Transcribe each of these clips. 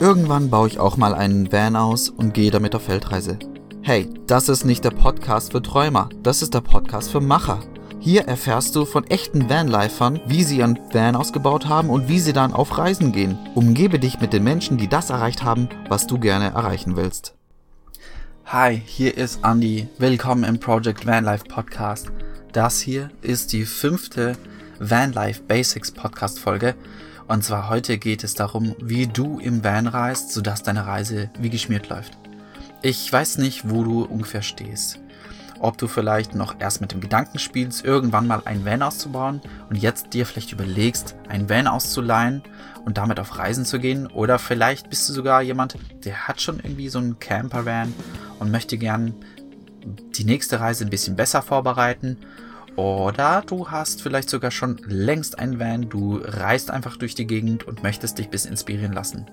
Irgendwann baue ich auch mal einen Van aus und gehe damit auf Weltreise. Hey, das ist nicht der Podcast für Träumer, das ist der Podcast für Macher. Hier erfährst du von echten Vanlifern, wie sie ihren Van ausgebaut haben und wie sie dann auf Reisen gehen. Umgebe dich mit den Menschen, die das erreicht haben, was du gerne erreichen willst. Hi, hier ist Andy. Willkommen im Project Vanlife Podcast. Das hier ist die fünfte Vanlife Basics Podcast Folge. Und zwar heute geht es darum, wie du im Van reist, sodass deine Reise wie geschmiert läuft. Ich weiß nicht, wo du ungefähr stehst ob du vielleicht noch erst mit dem Gedanken spielst, irgendwann mal einen Van auszubauen und jetzt dir vielleicht überlegst, einen Van auszuleihen und damit auf Reisen zu gehen. Oder vielleicht bist du sogar jemand, der hat schon irgendwie so einen Camper-Van und möchte gern die nächste Reise ein bisschen besser vorbereiten. Oder du hast vielleicht sogar schon längst einen Van, du reist einfach durch die Gegend und möchtest dich bis inspirieren lassen.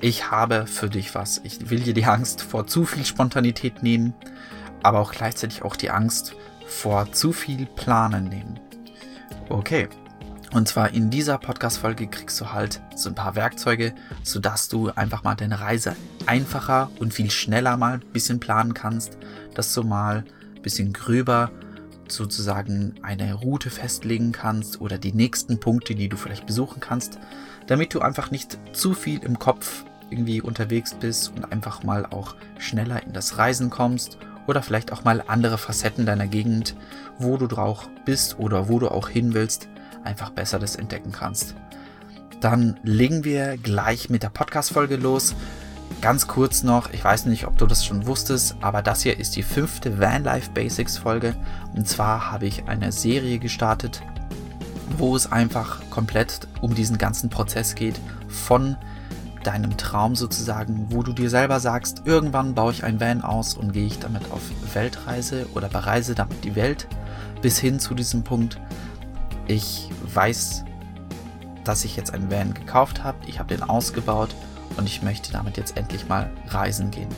Ich habe für dich was. Ich will dir die Angst vor zu viel Spontanität nehmen aber auch gleichzeitig auch die Angst vor zu viel Planen nehmen. Okay. Und zwar in dieser Podcast-Folge kriegst du halt so ein paar Werkzeuge, sodass du einfach mal deine Reise einfacher und viel schneller mal ein bisschen planen kannst, dass du mal ein bisschen gröber sozusagen eine Route festlegen kannst oder die nächsten Punkte, die du vielleicht besuchen kannst, damit du einfach nicht zu viel im Kopf irgendwie unterwegs bist und einfach mal auch schneller in das Reisen kommst oder vielleicht auch mal andere Facetten deiner Gegend, wo du drauf bist oder wo du auch hin willst, einfach besser das entdecken kannst. Dann legen wir gleich mit der Podcast-Folge los. Ganz kurz noch, ich weiß nicht, ob du das schon wusstest, aber das hier ist die fünfte Vanlife Basics Folge. Und zwar habe ich eine Serie gestartet, wo es einfach komplett um diesen ganzen Prozess geht von deinem Traum sozusagen, wo du dir selber sagst, irgendwann baue ich ein Van aus und gehe ich damit auf Weltreise oder bereise damit die Welt, bis hin zu diesem Punkt, ich weiß, dass ich jetzt einen Van gekauft habe, ich habe den ausgebaut und ich möchte damit jetzt endlich mal reisen gehen.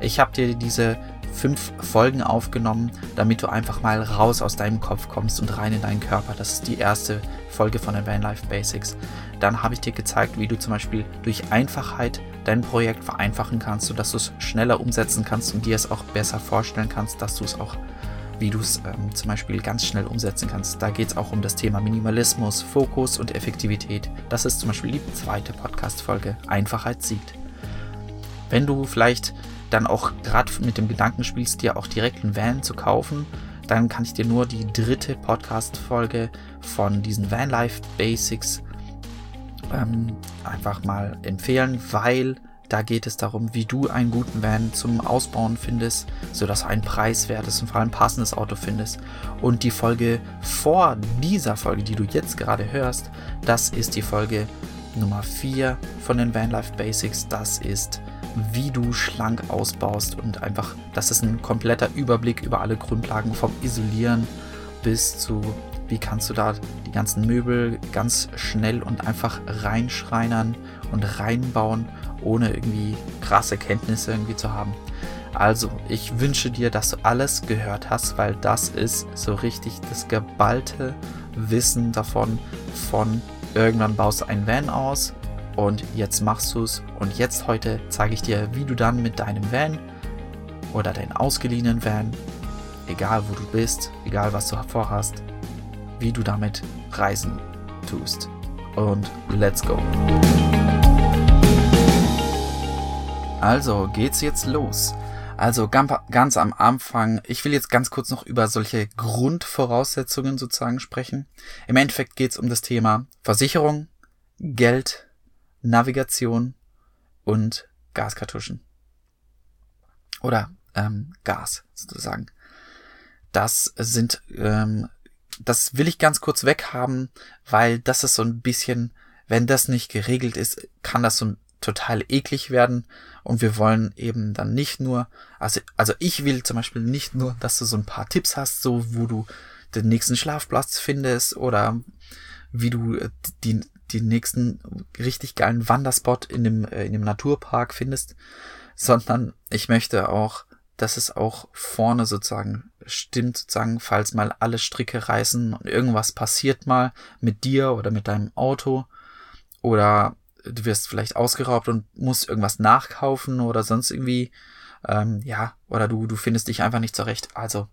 Ich habe dir diese fünf Folgen aufgenommen, damit du einfach mal raus aus deinem Kopf kommst und rein in deinen Körper. Das ist die erste Folge von den Vanlife Basics. Dann habe ich dir gezeigt, wie du zum Beispiel durch Einfachheit dein Projekt vereinfachen kannst, sodass du es schneller umsetzen kannst und dir es auch besser vorstellen kannst, dass du es auch, wie du es ähm, zum Beispiel ganz schnell umsetzen kannst. Da geht es auch um das Thema Minimalismus, Fokus und Effektivität. Das ist zum Beispiel die zweite Podcast-Folge. Einfachheit siegt. Wenn du vielleicht dann auch gerade mit dem Gedanken spielst, dir auch direkt einen Van zu kaufen, dann kann ich dir nur die dritte Podcast-Folge von diesen Vanlife Basics ähm, einfach mal empfehlen, weil da geht es darum, wie du einen guten Van zum Ausbauen findest, sodass du ein preiswertes und vor allem passendes Auto findest. Und die Folge vor dieser Folge, die du jetzt gerade hörst, das ist die Folge Nummer 4 von den Vanlife Basics. Das ist wie du schlank ausbaust und einfach, das ist ein kompletter Überblick über alle Grundlagen vom Isolieren bis zu, wie kannst du da die ganzen Möbel ganz schnell und einfach reinschreinern und reinbauen, ohne irgendwie krasse Kenntnisse irgendwie zu haben. Also, ich wünsche dir, dass du alles gehört hast, weil das ist so richtig das geballte Wissen davon, von irgendwann baust du ein Van aus, und jetzt machst du es und jetzt heute zeige ich dir, wie du dann mit deinem Van oder deinem ausgeliehenen Van, egal wo du bist, egal was du vorhast, wie du damit reisen tust. Und let's go. Also geht's jetzt los. Also ganz am Anfang, ich will jetzt ganz kurz noch über solche Grundvoraussetzungen sozusagen sprechen. Im Endeffekt geht's um das Thema Versicherung, Geld, Navigation und Gaskartuschen. Oder ähm, Gas sozusagen. Das sind, ähm, das will ich ganz kurz weghaben, weil das ist so ein bisschen, wenn das nicht geregelt ist, kann das so total eklig werden. Und wir wollen eben dann nicht nur, also, also ich will zum Beispiel nicht nur, dass du so ein paar Tipps hast, so wo du den nächsten Schlafplatz findest oder wie du äh, die, den nächsten richtig geilen Wanderspot in dem, äh, in dem Naturpark findest, sondern ich möchte auch, dass es auch vorne sozusagen stimmt, sozusagen, falls mal alle Stricke reißen und irgendwas passiert mal mit dir oder mit deinem Auto oder du wirst vielleicht ausgeraubt und musst irgendwas nachkaufen oder sonst irgendwie, ähm, ja, oder du, du findest dich einfach nicht zurecht. Also,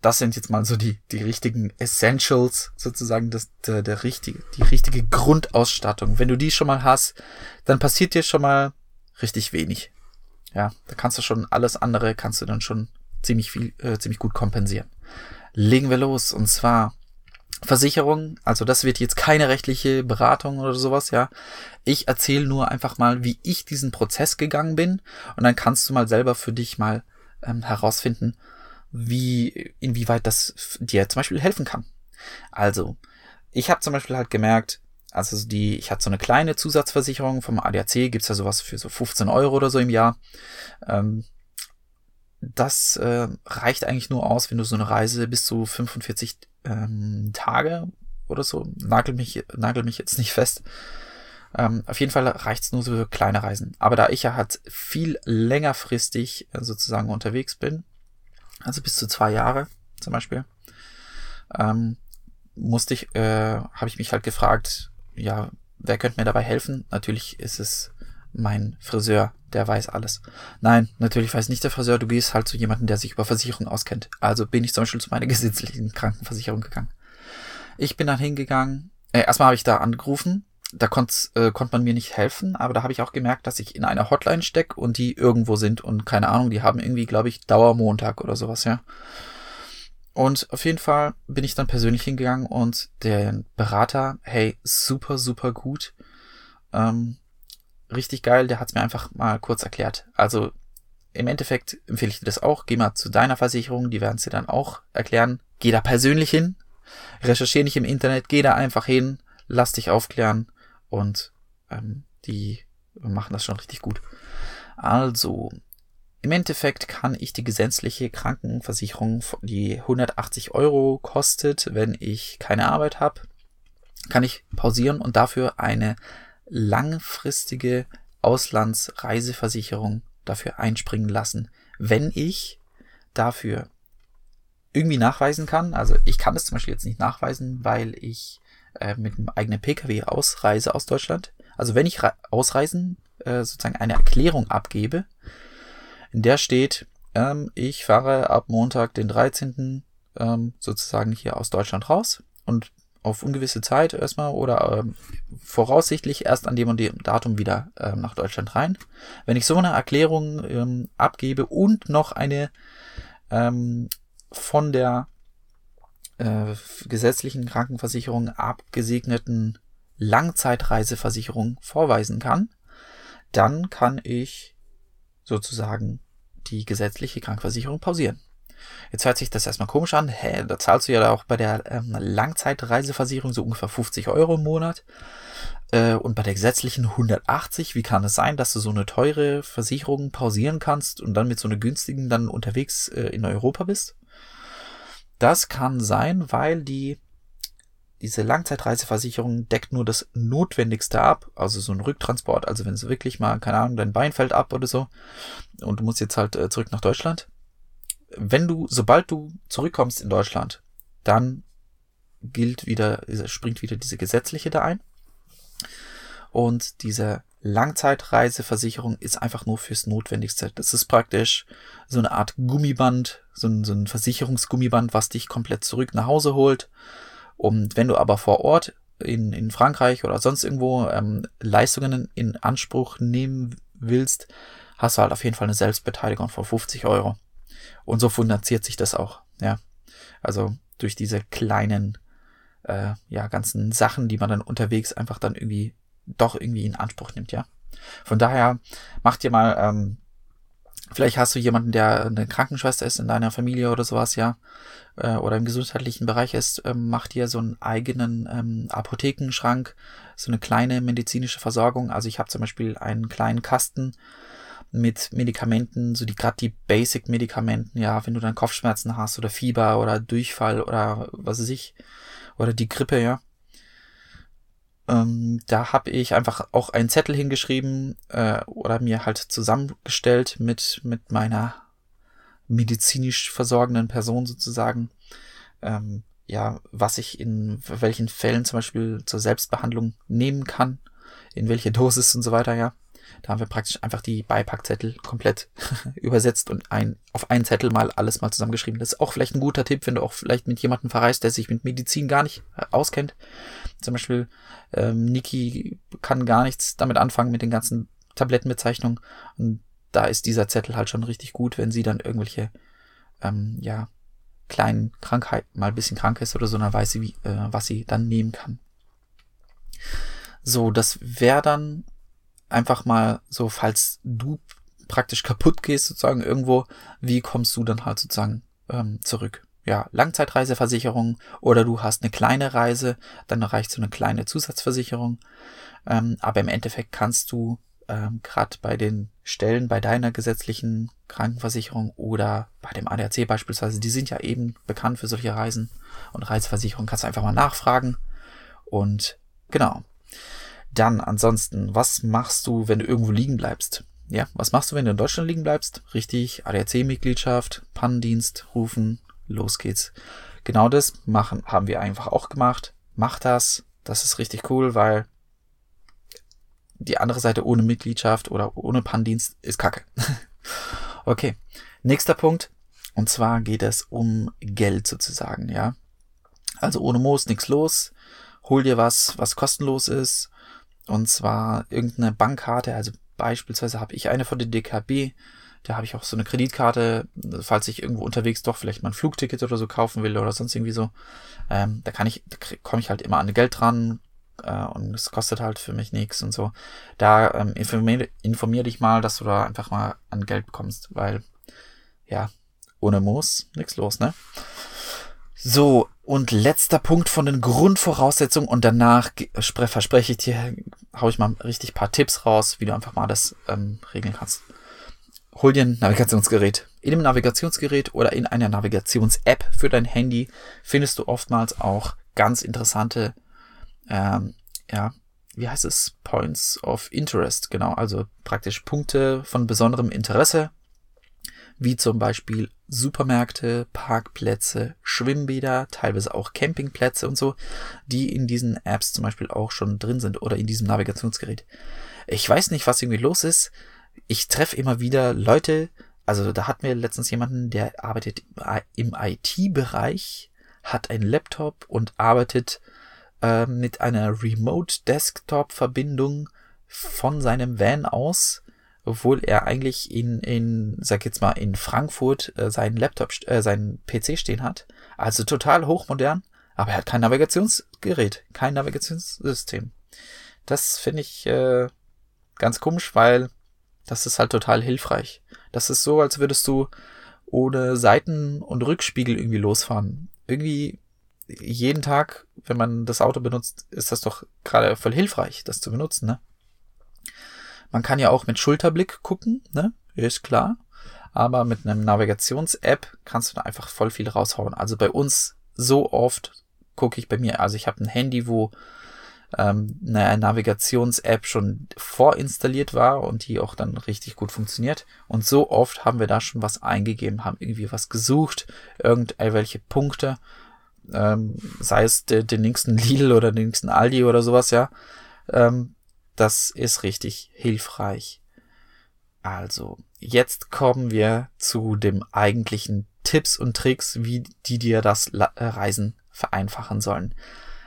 das sind jetzt mal so die, die richtigen Essentials, sozusagen, das, der, der richtige, die richtige Grundausstattung. Wenn du die schon mal hast, dann passiert dir schon mal richtig wenig. Ja, da kannst du schon alles andere, kannst du dann schon ziemlich viel, äh, ziemlich gut kompensieren. Legen wir los, und zwar Versicherung, also das wird jetzt keine rechtliche Beratung oder sowas, ja. Ich erzähle nur einfach mal, wie ich diesen Prozess gegangen bin und dann kannst du mal selber für dich mal ähm, herausfinden, wie, inwieweit das dir zum Beispiel helfen kann. Also, ich habe zum Beispiel halt gemerkt, also die, ich hatte so eine kleine Zusatzversicherung vom ADAC, gibt's ja sowas für so 15 Euro oder so im Jahr. Ähm, das äh, reicht eigentlich nur aus, wenn du so eine Reise bis zu 45 ähm, Tage oder so, nagel mich, nagel mich jetzt nicht fest. Ähm, auf jeden Fall reicht's nur so für kleine Reisen. Aber da ich ja halt viel längerfristig äh, sozusagen unterwegs bin, also bis zu zwei Jahre zum Beispiel, ähm, musste ich, äh, habe ich mich halt gefragt, ja, wer könnte mir dabei helfen? Natürlich ist es mein Friseur, der weiß alles. Nein, natürlich weiß nicht der Friseur, du gehst halt zu jemandem, der sich über Versicherung auskennt. Also bin ich zum Beispiel zu meiner gesetzlichen Krankenversicherung gegangen. Ich bin dann hingegangen, äh, erstmal habe ich da angerufen, da konnte äh, konnt man mir nicht helfen, aber da habe ich auch gemerkt, dass ich in einer Hotline steck und die irgendwo sind und keine Ahnung, die haben irgendwie, glaube ich, Dauermontag oder sowas, ja. Und auf jeden Fall bin ich dann persönlich hingegangen und der Berater, hey, super, super gut. Ähm, richtig geil, der hat es mir einfach mal kurz erklärt. Also im Endeffekt empfehle ich dir das auch. Geh mal zu deiner Versicherung, die werden es dir dann auch erklären. Geh da persönlich hin, recherchiere nicht im Internet, geh da einfach hin, lass dich aufklären und ähm, die machen das schon richtig gut. Also, im Endeffekt kann ich die gesetzliche Krankenversicherung, die 180 Euro kostet, wenn ich keine Arbeit habe, kann ich pausieren und dafür eine langfristige Auslandsreiseversicherung dafür einspringen lassen, wenn ich dafür irgendwie nachweisen kann. Also ich kann es zum Beispiel jetzt nicht nachweisen, weil ich äh, mit einem eigenen Pkw ausreise aus Deutschland. Also wenn ich ausreisen äh, sozusagen eine Erklärung abgebe, in der steht, ähm, ich fahre ab Montag, den 13. Ähm, sozusagen hier aus Deutschland raus und auf ungewisse Zeit erstmal oder ähm, voraussichtlich erst an dem und dem Datum wieder ähm, nach Deutschland rein. Wenn ich so eine Erklärung ähm, abgebe und noch eine ähm, von der äh, gesetzlichen Krankenversicherung abgesegneten Langzeitreiseversicherung vorweisen kann, dann kann ich sozusagen die gesetzliche Krankenversicherung pausieren. Jetzt hört sich das erstmal komisch an. Hä, da zahlst du ja auch bei der ähm, Langzeitreiseversicherung so ungefähr 50 Euro im Monat. Äh, und bei der gesetzlichen 180. Wie kann es sein, dass du so eine teure Versicherung pausieren kannst und dann mit so einer günstigen dann unterwegs äh, in Europa bist? Das kann sein, weil die diese Langzeitreiseversicherung deckt nur das Notwendigste ab, also so ein Rücktransport, also wenn es wirklich mal, keine Ahnung, dein Bein fällt ab oder so und du musst jetzt halt äh, zurück nach Deutschland, wenn du, sobald du zurückkommst in Deutschland, dann gilt wieder, springt wieder diese gesetzliche da ein. Und diese Langzeitreiseversicherung ist einfach nur fürs Notwendigste. Das ist praktisch so eine Art Gummiband, so ein, so ein Versicherungsgummiband, was dich komplett zurück nach Hause holt. Und wenn du aber vor Ort in, in Frankreich oder sonst irgendwo ähm, Leistungen in Anspruch nehmen willst, hast du halt auf jeden Fall eine Selbstbeteiligung von 50 Euro. Und so finanziert sich das auch, ja. Also durch diese kleinen, äh, ja, ganzen Sachen, die man dann unterwegs einfach dann irgendwie doch irgendwie in Anspruch nimmt, ja. Von daher mach dir mal, ähm, vielleicht hast du jemanden, der eine Krankenschwester ist in deiner Familie oder sowas, ja, äh, oder im gesundheitlichen Bereich ist, ähm, mach dir so einen eigenen ähm, Apothekenschrank, so eine kleine medizinische Versorgung. Also ich habe zum Beispiel einen kleinen Kasten, mit Medikamenten, so die gerade die Basic-Medikamenten, ja, wenn du dann Kopfschmerzen hast oder Fieber oder Durchfall oder was weiß ich, oder die Grippe, ja. Ähm, da habe ich einfach auch einen Zettel hingeschrieben äh, oder mir halt zusammengestellt mit, mit meiner medizinisch versorgenden Person sozusagen. Ähm, ja, was ich in welchen Fällen zum Beispiel zur Selbstbehandlung nehmen kann in welche Dosis und so weiter, ja. Da haben wir praktisch einfach die Beipackzettel komplett übersetzt und ein, auf einen Zettel mal alles mal zusammengeschrieben. Das ist auch vielleicht ein guter Tipp, wenn du auch vielleicht mit jemandem verreist, der sich mit Medizin gar nicht äh, auskennt. Zum Beispiel ähm, Niki kann gar nichts damit anfangen mit den ganzen Tablettenbezeichnungen. Und da ist dieser Zettel halt schon richtig gut, wenn sie dann irgendwelche, ähm, ja, kleinen Krankheiten mal ein bisschen krank ist oder so, dann weiß sie, wie, äh, was sie dann nehmen kann. So, das wäre dann einfach mal so, falls du praktisch kaputt gehst, sozusagen irgendwo, wie kommst du dann halt sozusagen ähm, zurück? Ja, Langzeitreiseversicherung oder du hast eine kleine Reise, dann reicht so eine kleine Zusatzversicherung. Ähm, aber im Endeffekt kannst du ähm, gerade bei den Stellen bei deiner gesetzlichen Krankenversicherung oder bei dem ADAC beispielsweise, die sind ja eben bekannt für solche Reisen und Reiseversicherung, kannst du einfach mal nachfragen. Und genau. Dann ansonsten, was machst du, wenn du irgendwo liegen bleibst? Ja, was machst du, wenn du in Deutschland liegen bleibst? Richtig, ADAC-Mitgliedschaft, Pannendienst, rufen, los geht's. Genau das machen, haben wir einfach auch gemacht. Mach das. Das ist richtig cool, weil die andere Seite ohne Mitgliedschaft oder ohne Pannendienst ist kacke. okay. Nächster Punkt. Und zwar geht es um Geld sozusagen, ja. Also ohne Moos nichts los. Hol dir was, was kostenlos ist. Und zwar irgendeine Bankkarte, also beispielsweise habe ich eine von der DKB, da habe ich auch so eine Kreditkarte, falls ich irgendwo unterwegs doch vielleicht mal ein Flugticket oder so kaufen will oder sonst irgendwie so. Ähm, da kann ich, da komme ich halt immer an Geld dran äh, und es kostet halt für mich nichts und so. Da ähm, informier, informier dich mal, dass du da einfach mal an Geld bekommst, weil ja, ohne Moos nichts los, ne? So, und letzter Punkt von den Grundvoraussetzungen und danach verspreche ich dir, hau ich mal richtig paar Tipps raus, wie du einfach mal das ähm, regeln kannst. Hol dir ein Navigationsgerät. In dem Navigationsgerät oder in einer Navigations-App für dein Handy findest du oftmals auch ganz interessante, ähm, ja, wie heißt es? Points of Interest, genau, also praktisch Punkte von besonderem Interesse, wie zum Beispiel Supermärkte, Parkplätze, Schwimmbäder, teilweise auch Campingplätze und so, die in diesen Apps zum Beispiel auch schon drin sind oder in diesem Navigationsgerät. Ich weiß nicht, was irgendwie los ist. Ich treffe immer wieder Leute, also da hatten wir letztens jemanden, der arbeitet im IT-Bereich, hat einen Laptop und arbeitet äh, mit einer Remote Desktop Verbindung von seinem Van aus obwohl er eigentlich in, in sag jetzt mal, in Frankfurt äh, seinen Laptop, äh, seinen PC stehen hat. Also total hochmodern, aber er hat kein Navigationsgerät, kein Navigationssystem. Das finde ich äh, ganz komisch, weil das ist halt total hilfreich. Das ist so, als würdest du ohne Seiten- und Rückspiegel irgendwie losfahren. Irgendwie jeden Tag, wenn man das Auto benutzt, ist das doch gerade voll hilfreich, das zu benutzen, ne? Man kann ja auch mit Schulterblick gucken, ne? Ist klar. Aber mit einem Navigations-App kannst du da einfach voll viel raushauen. Also bei uns so oft gucke ich bei mir, also ich habe ein Handy, wo ähm, eine Navigations-App schon vorinstalliert war und die auch dann richtig gut funktioniert. Und so oft haben wir da schon was eingegeben, haben irgendwie was gesucht, irgendwelche Punkte, ähm, sei es den, nächsten Lidl oder den nächsten Aldi oder sowas, ja. Ähm, das ist richtig hilfreich. Also, jetzt kommen wir zu dem eigentlichen Tipps und Tricks, wie die dir das äh, Reisen vereinfachen sollen.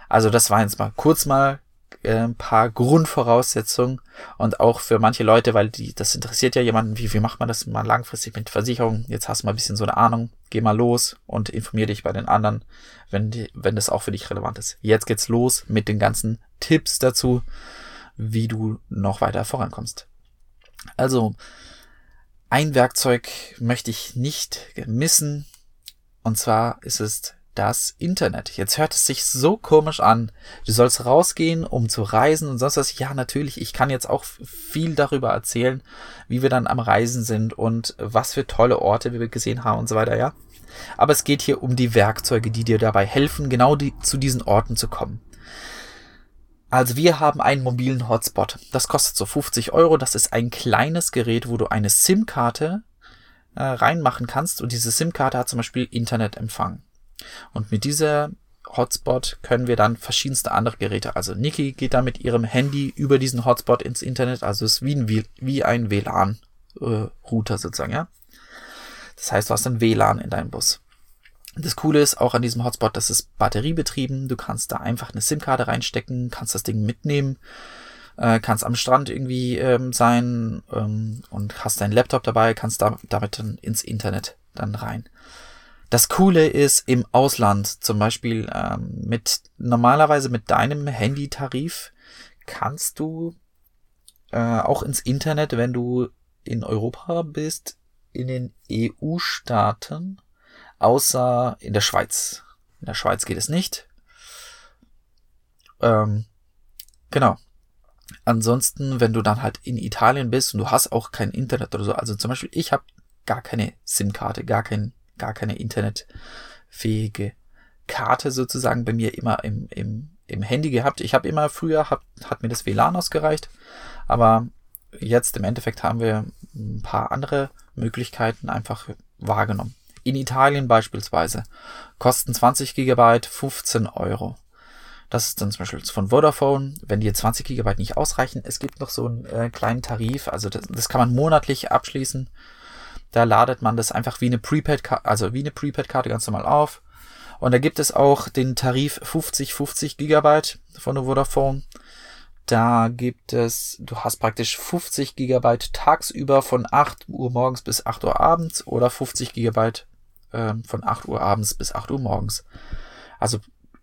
Also, das war jetzt mal kurz mal äh, ein paar Grundvoraussetzungen und auch für manche Leute, weil die, das interessiert ja jemanden, wie, wie macht man das mal langfristig mit Versicherung? Jetzt hast du mal ein bisschen so eine Ahnung, geh mal los und informier dich bei den anderen, wenn, die, wenn das auch für dich relevant ist. Jetzt geht's los mit den ganzen Tipps dazu wie du noch weiter vorankommst. Also, ein Werkzeug möchte ich nicht missen, und zwar ist es das Internet. Jetzt hört es sich so komisch an. Du sollst rausgehen, um zu reisen und sonst was. Ja, natürlich, ich kann jetzt auch viel darüber erzählen, wie wir dann am Reisen sind und was für tolle Orte wir gesehen haben und so weiter, ja. Aber es geht hier um die Werkzeuge, die dir dabei helfen, genau die, zu diesen Orten zu kommen. Also wir haben einen mobilen Hotspot. Das kostet so 50 Euro. Das ist ein kleines Gerät, wo du eine SIM-Karte äh, reinmachen kannst. Und diese SIM-Karte hat zum Beispiel Internetempfang. Und mit dieser Hotspot können wir dann verschiedenste andere Geräte. Also Niki geht dann mit ihrem Handy über diesen Hotspot ins Internet. Also es ist wie ein, wie ein WLAN-Router äh, sozusagen, ja. Das heißt, du hast ein WLAN in deinem Bus. Das Coole ist auch an diesem Hotspot, das ist batteriebetrieben. Du kannst da einfach eine SIM-Karte reinstecken, kannst das Ding mitnehmen, äh, kannst am Strand irgendwie ähm, sein ähm, und hast deinen Laptop dabei, kannst da, damit dann ins Internet dann rein. Das Coole ist im Ausland, zum Beispiel ähm, mit normalerweise mit deinem Handytarif kannst du äh, auch ins Internet, wenn du in Europa bist, in den EU-Staaten, außer in der Schweiz. In der Schweiz geht es nicht. Ähm, genau. Ansonsten, wenn du dann halt in Italien bist und du hast auch kein Internet oder so, also zum Beispiel ich habe gar keine SIM-Karte, gar kein gar keine internetfähige Karte sozusagen bei mir immer im, im, im Handy gehabt. Ich habe immer früher, hab, hat mir das WLAN ausgereicht, aber jetzt im Endeffekt haben wir ein paar andere Möglichkeiten einfach wahrgenommen. In Italien beispielsweise kosten 20 Gigabyte 15 Euro. Das ist dann zum Beispiel von Vodafone. Wenn dir 20 Gigabyte nicht ausreichen, es gibt noch so einen äh, kleinen Tarif, also das, das kann man monatlich abschließen. Da ladet man das einfach wie eine Prepaid, also wie eine Prepaid-Karte ganz normal auf. Und da gibt es auch den Tarif 50, 50 Gigabyte von der Vodafone. Da gibt es, du hast praktisch 50 Gigabyte tagsüber von 8 Uhr morgens bis 8 Uhr abends oder 50 Gigabyte äh, von 8 Uhr abends bis 8 Uhr morgens. Also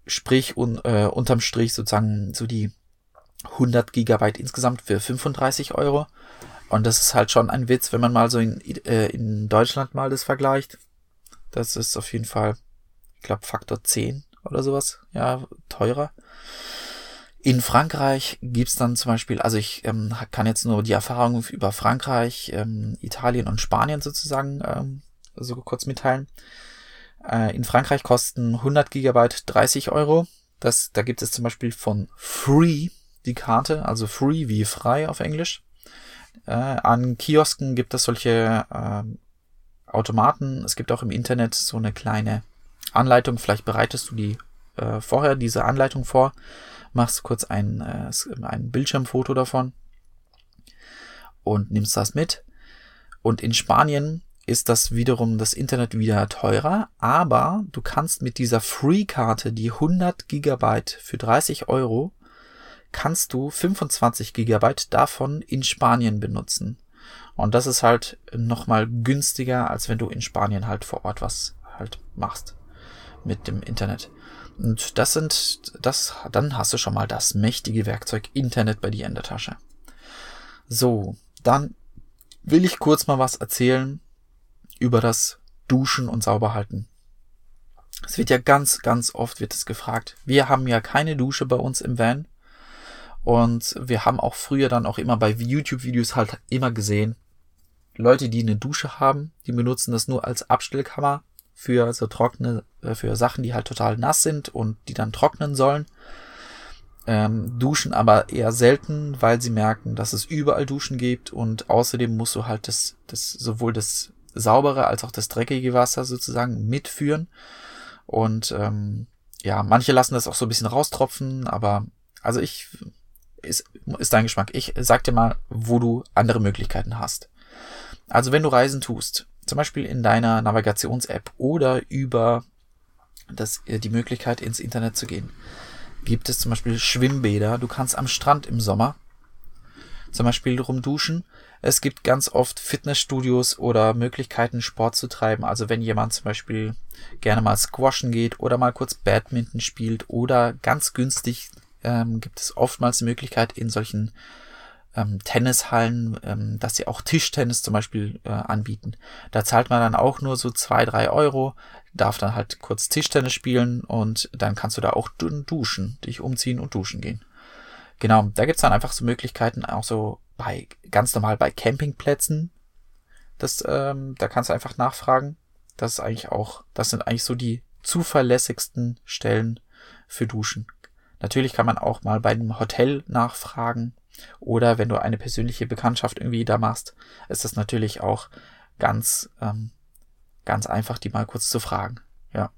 sprich un, äh, unterm Strich sozusagen so die 100 Gigabyte insgesamt für 35 Euro. Und das ist halt schon ein Witz, wenn man mal so in, äh, in Deutschland mal das vergleicht. Das ist auf jeden Fall, ich glaube, Faktor 10 oder sowas, ja, teurer. In Frankreich gibt's dann zum Beispiel, also ich ähm, kann jetzt nur die Erfahrungen über Frankreich, ähm, Italien und Spanien sozusagen ähm, so kurz mitteilen. Äh, in Frankreich kosten 100 Gigabyte 30 Euro. Das, da gibt es zum Beispiel von Free die Karte, also Free wie frei auf Englisch. Äh, an Kiosken gibt es solche äh, Automaten. Es gibt auch im Internet so eine kleine Anleitung. Vielleicht bereitest du die äh, vorher diese Anleitung vor, machst kurz ein, äh, ein Bildschirmfoto davon und nimmst das mit. Und in Spanien ist das wiederum das Internet wieder teurer, aber du kannst mit dieser Free-Karte, die 100 Gigabyte für 30 Euro, kannst du 25 Gigabyte davon in Spanien benutzen. Und das ist halt nochmal günstiger, als wenn du in Spanien halt vor Ort was halt machst mit dem Internet. Und das sind, das, dann hast du schon mal das mächtige Werkzeug Internet bei dir in der Tasche. So, dann will ich kurz mal was erzählen über das Duschen und Sauberhalten. Es wird ja ganz, ganz oft wird es gefragt. Wir haben ja keine Dusche bei uns im Van. Und wir haben auch früher dann auch immer bei YouTube-Videos halt immer gesehen, Leute, die eine Dusche haben, die benutzen das nur als Abstellkammer für so trockene, äh, für Sachen, die halt total nass sind und die dann trocknen sollen. Ähm, duschen aber eher selten, weil sie merken, dass es überall Duschen gibt und außerdem musst du halt das, das sowohl das saubere als auch das dreckige Wasser sozusagen mitführen. Und ähm, ja, manche lassen das auch so ein bisschen raustropfen, aber also ich ist, ist dein Geschmack. Ich sag dir mal, wo du andere Möglichkeiten hast. Also wenn du Reisen tust, zum Beispiel in deiner Navigations-App oder über das, äh, die Möglichkeit ins Internet zu gehen, gibt es zum Beispiel Schwimmbäder. Du kannst am Strand im Sommer zum Beispiel rumduschen. Es gibt ganz oft Fitnessstudios oder Möglichkeiten, Sport zu treiben. Also wenn jemand zum Beispiel gerne mal squashen geht oder mal kurz Badminton spielt oder ganz günstig ähm, gibt es oftmals die Möglichkeit in solchen ähm, Tennishallen, ähm, dass sie auch Tischtennis zum Beispiel äh, anbieten. Da zahlt man dann auch nur so zwei, drei Euro, darf dann halt kurz Tischtennis spielen und dann kannst du da auch duschen, dich umziehen und duschen gehen. Genau, da gibt's dann einfach so Möglichkeiten, auch so bei ganz normal bei Campingplätzen. Das, ähm, da kannst du einfach nachfragen. Das ist eigentlich auch, das sind eigentlich so die zuverlässigsten Stellen für Duschen. Natürlich kann man auch mal bei einem Hotel nachfragen oder wenn du eine persönliche Bekanntschaft irgendwie da machst, ist das natürlich auch ganz, ähm, ganz einfach, die mal kurz zu fragen. Ja.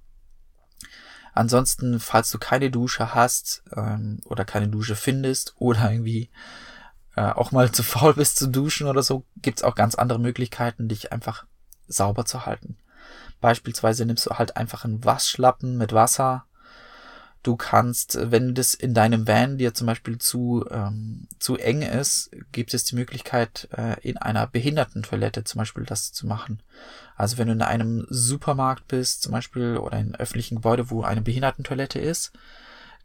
Ansonsten, falls du keine Dusche hast ähm, oder keine Dusche findest oder irgendwie äh, auch mal zu faul bist zu duschen oder so, gibt's auch ganz andere Möglichkeiten, dich einfach sauber zu halten. Beispielsweise nimmst du halt einfach einen Waschlappen mit Wasser. Du kannst, wenn das in deinem Van dir zum Beispiel zu, ähm, zu eng ist, gibt es die Möglichkeit, äh, in einer Behindertentoilette zum Beispiel das zu machen. Also wenn du in einem Supermarkt bist zum Beispiel oder in einem öffentlichen Gebäude, wo eine Behindertentoilette ist,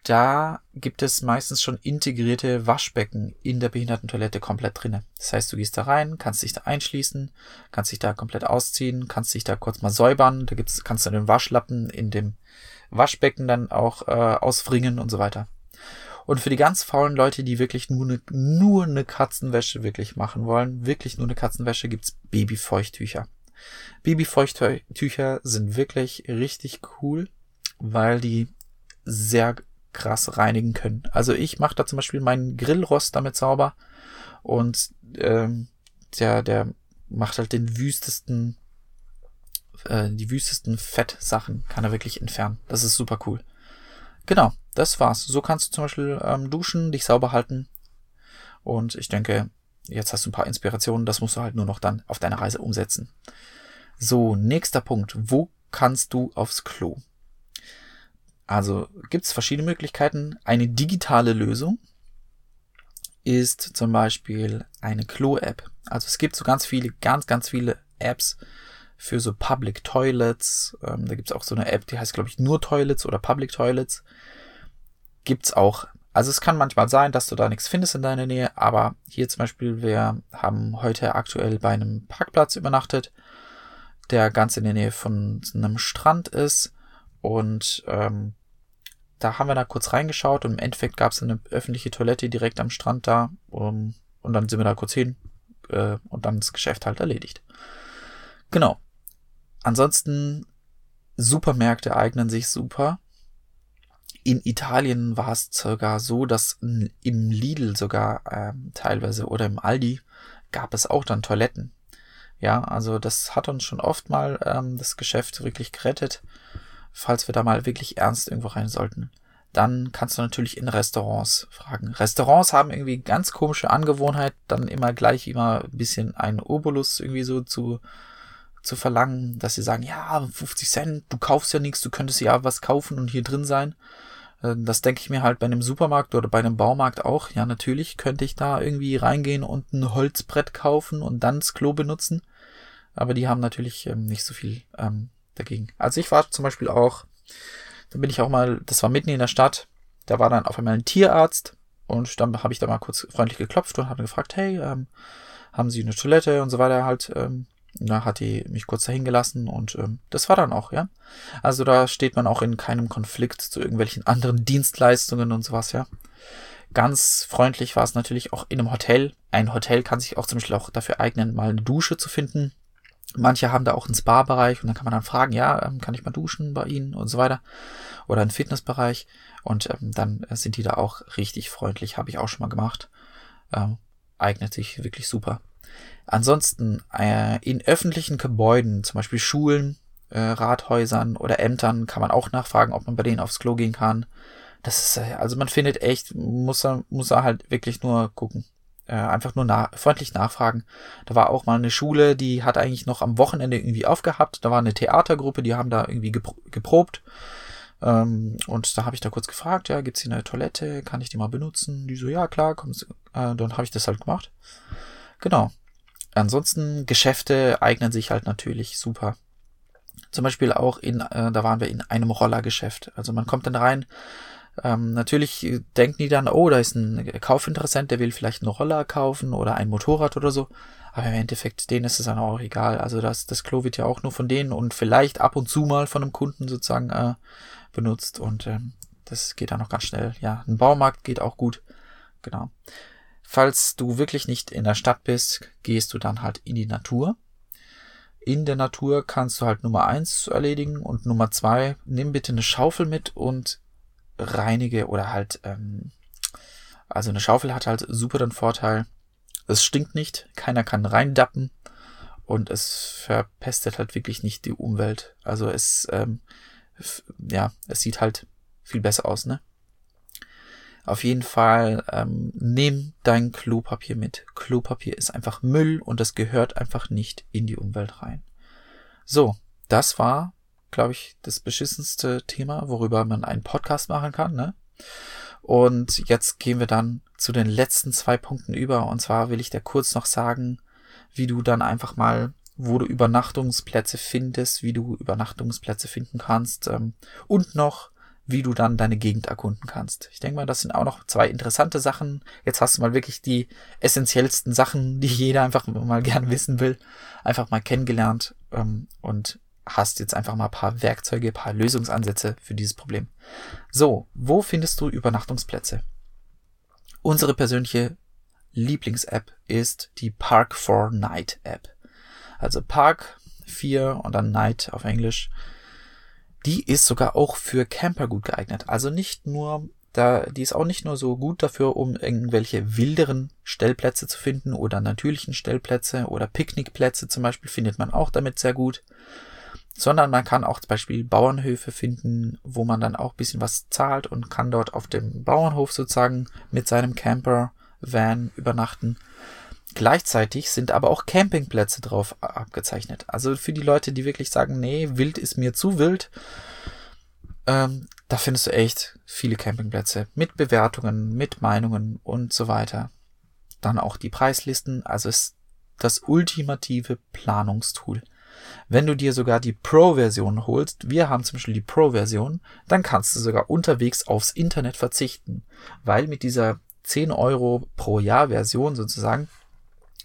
da gibt es meistens schon integrierte Waschbecken in der Behindertentoilette komplett drinne. Das heißt, du gehst da rein, kannst dich da einschließen, kannst dich da komplett ausziehen, kannst dich da kurz mal säubern, da gibt's, kannst du den Waschlappen in dem Waschbecken dann auch äh, ausfringen und so weiter. Und für die ganz faulen Leute, die wirklich nur eine, nur eine Katzenwäsche wirklich machen wollen, wirklich nur eine Katzenwäsche, gibt's Babyfeuchttücher. Babyfeuchttücher sind wirklich richtig cool, weil die sehr krass reinigen können. Also ich mache da zum Beispiel meinen Grillrost damit sauber und ähm, der, der macht halt den wüstesten, äh, die wüstesten Fettsachen kann er wirklich entfernen. Das ist super cool. Genau, das war's. So kannst du zum Beispiel ähm, duschen, dich sauber halten. Und ich denke, jetzt hast du ein paar Inspirationen. Das musst du halt nur noch dann auf deiner Reise umsetzen. So, nächster Punkt. Wo kannst du aufs Klo? Also gibt es verschiedene Möglichkeiten. Eine digitale Lösung ist zum Beispiel eine Klo-App. Also es gibt so ganz viele, ganz, ganz viele Apps für so Public Toilets. Ähm, da gibt es auch so eine App, die heißt, glaube ich, nur Toilets oder Public Toilets. Gibt's auch. Also es kann manchmal sein, dass du da nichts findest in deiner Nähe, aber hier zum Beispiel, wir haben heute aktuell bei einem Parkplatz übernachtet, der ganz in der Nähe von einem Strand ist. Und ähm, da haben wir da kurz reingeschaut und im Endeffekt gab es eine öffentliche Toilette direkt am Strand da. Um, und dann sind wir da kurz hin äh, und dann das Geschäft halt erledigt. Genau. Ansonsten, Supermärkte eignen sich super. In Italien war es sogar so, dass im Lidl sogar ähm, teilweise oder im Aldi gab es auch dann Toiletten. Ja, also das hat uns schon oft mal ähm, das Geschäft wirklich gerettet falls wir da mal wirklich ernst irgendwo rein sollten. Dann kannst du natürlich in Restaurants fragen. Restaurants haben irgendwie ganz komische Angewohnheit, dann immer gleich immer ein bisschen einen Obolus irgendwie so zu, zu verlangen, dass sie sagen, ja, 50 Cent, du kaufst ja nichts, du könntest ja was kaufen und hier drin sein. Äh, das denke ich mir halt bei einem Supermarkt oder bei einem Baumarkt auch. Ja, natürlich könnte ich da irgendwie reingehen und ein Holzbrett kaufen und dann das Klo benutzen. Aber die haben natürlich ähm, nicht so viel ähm, dagegen. Also ich war zum Beispiel auch, da bin ich auch mal, das war mitten in der Stadt, da war dann auf einmal ein Tierarzt und dann habe ich da mal kurz freundlich geklopft und habe gefragt, hey, ähm, haben Sie eine Toilette und so weiter halt. Ähm, da hat die mich kurz dahin gelassen und ähm, das war dann auch, ja. Also da steht man auch in keinem Konflikt zu irgendwelchen anderen Dienstleistungen und sowas, ja. Ganz freundlich war es natürlich auch in einem Hotel. Ein Hotel kann sich auch zum Beispiel auch dafür eignen, mal eine Dusche zu finden. Manche haben da auch einen Spa-Bereich und dann kann man dann fragen, ja, ähm, kann ich mal duschen bei Ihnen und so weiter. Oder einen Fitnessbereich. Und ähm, dann sind die da auch richtig freundlich, habe ich auch schon mal gemacht. Ähm, eignet sich wirklich super. Ansonsten äh, in öffentlichen Gebäuden, zum Beispiel Schulen, äh, Rathäusern oder Ämtern, kann man auch nachfragen, ob man bei denen aufs Klo gehen kann. Das ist, äh, also man findet echt, muss er, muss er halt wirklich nur gucken äh, einfach nur na freundlich nachfragen. Da war auch mal eine Schule, die hat eigentlich noch am Wochenende irgendwie aufgehabt. Da war eine Theatergruppe, die haben da irgendwie gepro geprobt. Ähm, und da habe ich da kurz gefragt, ja, gibt's hier eine Toilette? Kann ich die mal benutzen? Die so, ja, klar, komm. Äh, dann habe ich das halt gemacht. Genau. Ansonsten Geschäfte eignen sich halt natürlich super. Zum Beispiel auch in, äh, da waren wir in einem Rollergeschäft. Also man kommt dann rein, ähm, natürlich denken die dann, oh, da ist ein Kaufinteressent, der will vielleicht einen Roller kaufen oder ein Motorrad oder so. Aber im Endeffekt, denen ist es dann auch egal. Also das, das Klo wird ja auch nur von denen und vielleicht ab und zu mal von einem Kunden sozusagen äh, benutzt. Und ähm, das geht dann noch ganz schnell. Ja, ein Baumarkt geht auch gut. Genau. Falls du wirklich nicht in der Stadt bist, gehst du dann halt in die Natur. In der Natur kannst du halt Nummer eins erledigen und Nummer zwei, nimm bitte eine Schaufel mit und reinige oder halt, ähm, also eine Schaufel hat halt super den Vorteil, es stinkt nicht, keiner kann reindappen und es verpestet halt wirklich nicht die Umwelt. Also es ähm, ja, es sieht halt viel besser aus, ne? Auf jeden Fall ähm, nimm dein Klopapier mit. Klopapier ist einfach Müll und es gehört einfach nicht in die Umwelt rein. So, das war, glaube ich, das beschissenste Thema, worüber man einen Podcast machen kann. Ne? Und jetzt gehen wir dann zu den letzten zwei Punkten über. Und zwar will ich dir kurz noch sagen, wie du dann einfach mal wo du Übernachtungsplätze findest, wie du Übernachtungsplätze finden kannst ähm, und noch wie du dann deine Gegend erkunden kannst. Ich denke mal, das sind auch noch zwei interessante Sachen. Jetzt hast du mal wirklich die essentiellsten Sachen, die jeder einfach mal gern wissen will, einfach mal kennengelernt ähm, und hast jetzt einfach mal ein paar Werkzeuge, ein paar Lösungsansätze für dieses Problem. So, wo findest du Übernachtungsplätze? Unsere persönliche Lieblings-App ist die Park 4 Night App. Also Park 4 und dann Night auf Englisch die ist sogar auch für Camper gut geeignet. Also nicht nur, da, die ist auch nicht nur so gut dafür, um irgendwelche wilderen Stellplätze zu finden oder natürlichen Stellplätze oder Picknickplätze zum Beispiel findet man auch damit sehr gut. Sondern man kann auch zum Beispiel Bauernhöfe finden, wo man dann auch bisschen was zahlt und kann dort auf dem Bauernhof sozusagen mit seinem Camper Van übernachten. Gleichzeitig sind aber auch Campingplätze drauf abgezeichnet. Also für die Leute, die wirklich sagen, nee, wild ist mir zu wild, ähm, da findest du echt viele Campingplätze mit Bewertungen, mit Meinungen und so weiter. Dann auch die Preislisten. Also ist das ultimative Planungstool. Wenn du dir sogar die Pro-Version holst, wir haben zum Beispiel die Pro-Version, dann kannst du sogar unterwegs aufs Internet verzichten, weil mit dieser 10 Euro pro Jahr Version sozusagen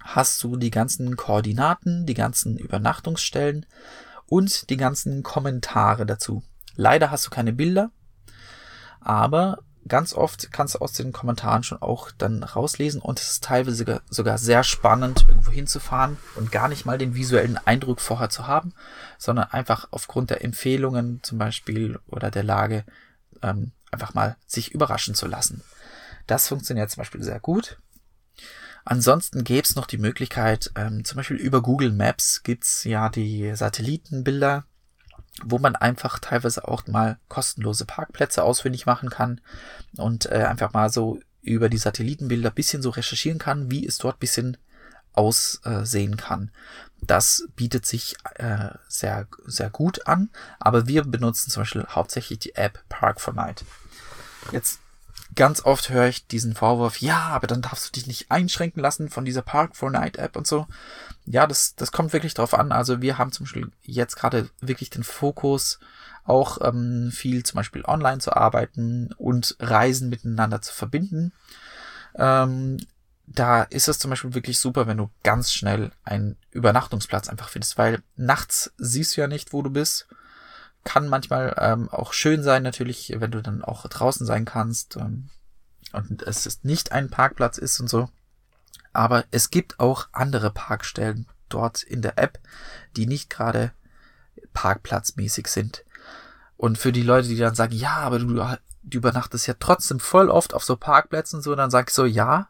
hast du die ganzen Koordinaten, die ganzen Übernachtungsstellen und die ganzen Kommentare dazu. Leider hast du keine Bilder, aber ganz oft kannst du aus den Kommentaren schon auch dann rauslesen und es ist teilweise sogar sehr spannend, irgendwo hinzufahren und gar nicht mal den visuellen Eindruck vorher zu haben, sondern einfach aufgrund der Empfehlungen zum Beispiel oder der Lage ähm, einfach mal sich überraschen zu lassen. Das funktioniert zum Beispiel sehr gut. Ansonsten gäbe es noch die Möglichkeit, ähm, zum Beispiel über Google Maps gibt's ja die Satellitenbilder, wo man einfach teilweise auch mal kostenlose Parkplätze ausfindig machen kann und äh, einfach mal so über die Satellitenbilder bisschen so recherchieren kann, wie es dort bisschen aussehen kann. Das bietet sich äh, sehr, sehr gut an, aber wir benutzen zum Beispiel hauptsächlich die App Park for Night. Jetzt ganz oft höre ich diesen Vorwurf, ja, aber dann darfst du dich nicht einschränken lassen von dieser Park for Night App und so. Ja, das, das kommt wirklich drauf an. Also wir haben zum Beispiel jetzt gerade wirklich den Fokus, auch ähm, viel zum Beispiel online zu arbeiten und Reisen miteinander zu verbinden. Ähm, da ist es zum Beispiel wirklich super, wenn du ganz schnell einen Übernachtungsplatz einfach findest, weil nachts siehst du ja nicht, wo du bist kann manchmal ähm, auch schön sein, natürlich, wenn du dann auch draußen sein kannst ähm, und es ist nicht ein Parkplatz ist und so. Aber es gibt auch andere Parkstellen dort in der App, die nicht gerade parkplatzmäßig sind. Und für die Leute, die dann sagen, ja, aber du, du übernachtest ja trotzdem voll oft auf so Parkplätzen so, dann sag ich so, ja,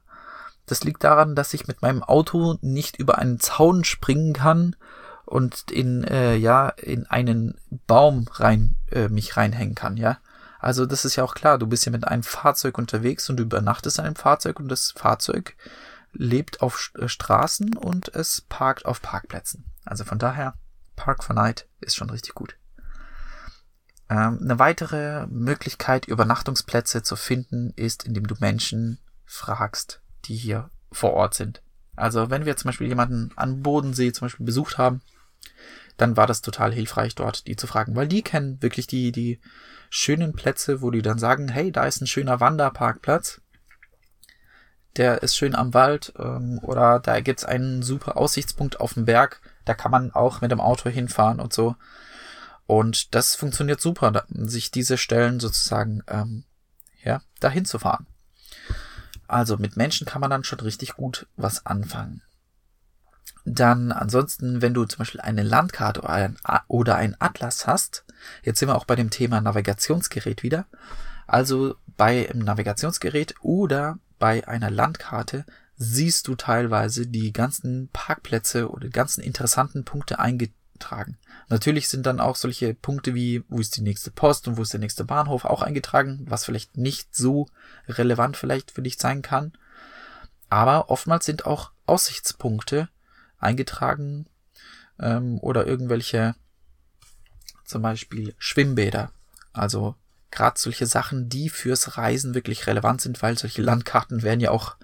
das liegt daran, dass ich mit meinem Auto nicht über einen Zaun springen kann und in äh, ja in einen Baum rein äh, mich reinhängen kann, ja. Also das ist ja auch klar, du bist ja mit einem Fahrzeug unterwegs und du übernachtest in einem Fahrzeug und das Fahrzeug lebt auf äh, Straßen und es parkt auf Parkplätzen. Also von daher, Park for Night ist schon richtig gut. Ähm, eine weitere Möglichkeit, Übernachtungsplätze zu finden, ist, indem du Menschen fragst, die hier vor Ort sind. Also wenn wir zum Beispiel jemanden an Bodensee zum Beispiel besucht haben dann war das total hilfreich, dort die zu fragen, weil die kennen wirklich die, die schönen Plätze, wo die dann sagen, hey, da ist ein schöner Wanderparkplatz, der ist schön am Wald ähm, oder da gibt's einen super Aussichtspunkt auf dem Berg, da kann man auch mit dem Auto hinfahren und so. Und das funktioniert super, sich diese Stellen sozusagen ähm, ja, dahin zu fahren. Also mit Menschen kann man dann schon richtig gut was anfangen. Dann ansonsten, wenn du zum Beispiel eine Landkarte oder ein, oder ein Atlas hast, jetzt sind wir auch bei dem Thema Navigationsgerät wieder. Also bei einem Navigationsgerät oder bei einer Landkarte siehst du teilweise die ganzen Parkplätze oder die ganzen interessanten Punkte einge eingetragen. Natürlich sind dann auch solche Punkte wie, wo ist die nächste Post und wo ist der nächste Bahnhof auch eingetragen, was vielleicht nicht so relevant vielleicht für dich sein kann. Aber oftmals sind auch Aussichtspunkte eingetragen ähm, oder irgendwelche zum Beispiel Schwimmbäder. Also gerade solche Sachen, die fürs Reisen wirklich relevant sind, weil solche Landkarten werden ja auch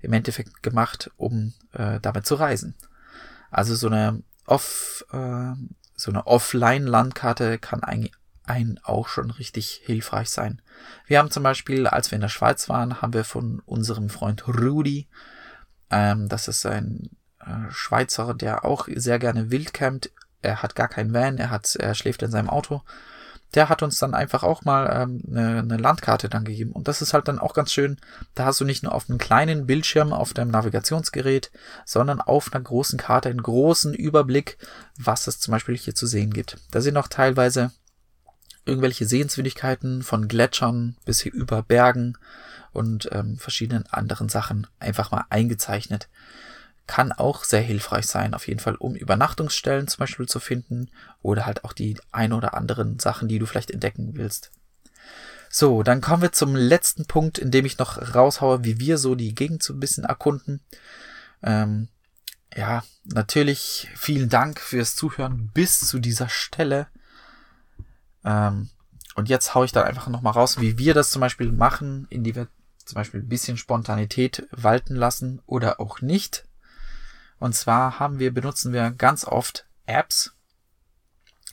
im Endeffekt gemacht, um äh, damit zu reisen. Also so eine off, äh, so eine Offline-Landkarte kann eigentlich einen auch schon richtig hilfreich sein. Wir haben zum Beispiel, als wir in der Schweiz waren, haben wir von unserem Freund Rudi, ähm, das ist ein äh, Schweizer, der auch sehr gerne wild campt. Er hat gar keinen Van, er hat, er schläft in seinem Auto der hat uns dann einfach auch mal ähm, eine, eine Landkarte dann gegeben. Und das ist halt dann auch ganz schön. Da hast du nicht nur auf einem kleinen Bildschirm auf deinem Navigationsgerät, sondern auf einer großen Karte einen großen Überblick, was es zum Beispiel hier zu sehen gibt. Da sind auch teilweise irgendwelche Sehenswürdigkeiten von Gletschern bis hier über Bergen und ähm, verschiedenen anderen Sachen einfach mal eingezeichnet kann auch sehr hilfreich sein, auf jeden Fall, um Übernachtungsstellen zum Beispiel zu finden oder halt auch die ein oder anderen Sachen, die du vielleicht entdecken willst. So, dann kommen wir zum letzten Punkt, in dem ich noch raushaue, wie wir so die Gegend so ein bisschen erkunden. Ähm, ja, natürlich vielen Dank fürs Zuhören bis zu dieser Stelle. Ähm, und jetzt haue ich dann einfach nochmal raus, wie wir das zum Beispiel machen, in die wir zum Beispiel ein bisschen Spontanität walten lassen oder auch nicht. Und zwar haben wir, benutzen wir ganz oft Apps.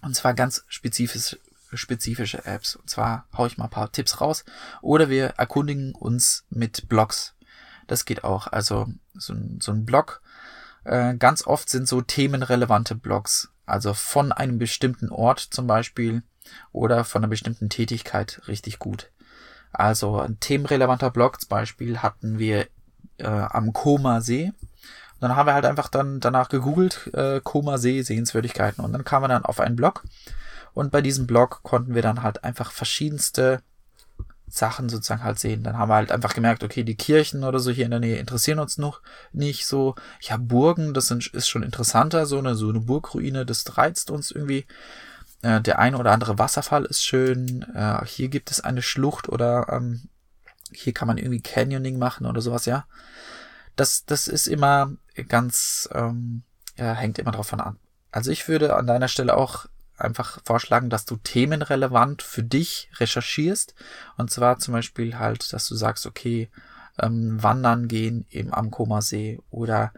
Und zwar ganz spezifisch, spezifische Apps. Und zwar haue ich mal ein paar Tipps raus. Oder wir erkundigen uns mit Blogs. Das geht auch. Also so ein, so ein Blog. Äh, ganz oft sind so themenrelevante Blogs. Also von einem bestimmten Ort zum Beispiel oder von einer bestimmten Tätigkeit richtig gut. Also ein themenrelevanter Blog zum Beispiel hatten wir äh, am Koma See dann haben wir halt einfach dann danach gegoogelt, äh, Koma See, Sehenswürdigkeiten. Und dann kamen wir dann auf einen Blog. Und bei diesem Blog konnten wir dann halt einfach verschiedenste Sachen sozusagen halt sehen. Dann haben wir halt einfach gemerkt, okay, die Kirchen oder so hier in der Nähe interessieren uns noch nicht so. Ja, Burgen, das sind, ist schon interessanter, so eine, so eine Burgruine, das reizt uns irgendwie. Äh, der eine oder andere Wasserfall ist schön. Äh, hier gibt es eine Schlucht oder ähm, hier kann man irgendwie Canyoning machen oder sowas, ja. Das, das ist immer ganz, ähm, ja, hängt immer davon an. Also ich würde an deiner Stelle auch einfach vorschlagen, dass du themenrelevant für dich recherchierst. Und zwar zum Beispiel halt, dass du sagst, okay, ähm, wandern gehen eben am Komasee oder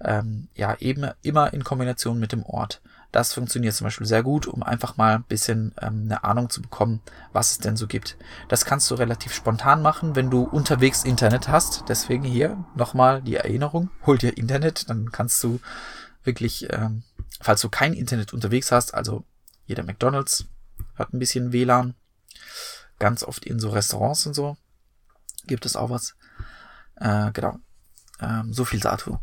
ähm, ja, eben immer in Kombination mit dem Ort. Das funktioniert zum Beispiel sehr gut, um einfach mal ein bisschen ähm, eine Ahnung zu bekommen, was es denn so gibt. Das kannst du relativ spontan machen, wenn du unterwegs Internet hast. Deswegen hier nochmal die Erinnerung, hol dir Internet, dann kannst du wirklich, ähm, falls du kein Internet unterwegs hast, also jeder McDonald's hat ein bisschen WLAN, ganz oft in so Restaurants und so gibt es auch was. Äh, genau. Ähm, so viel dazu.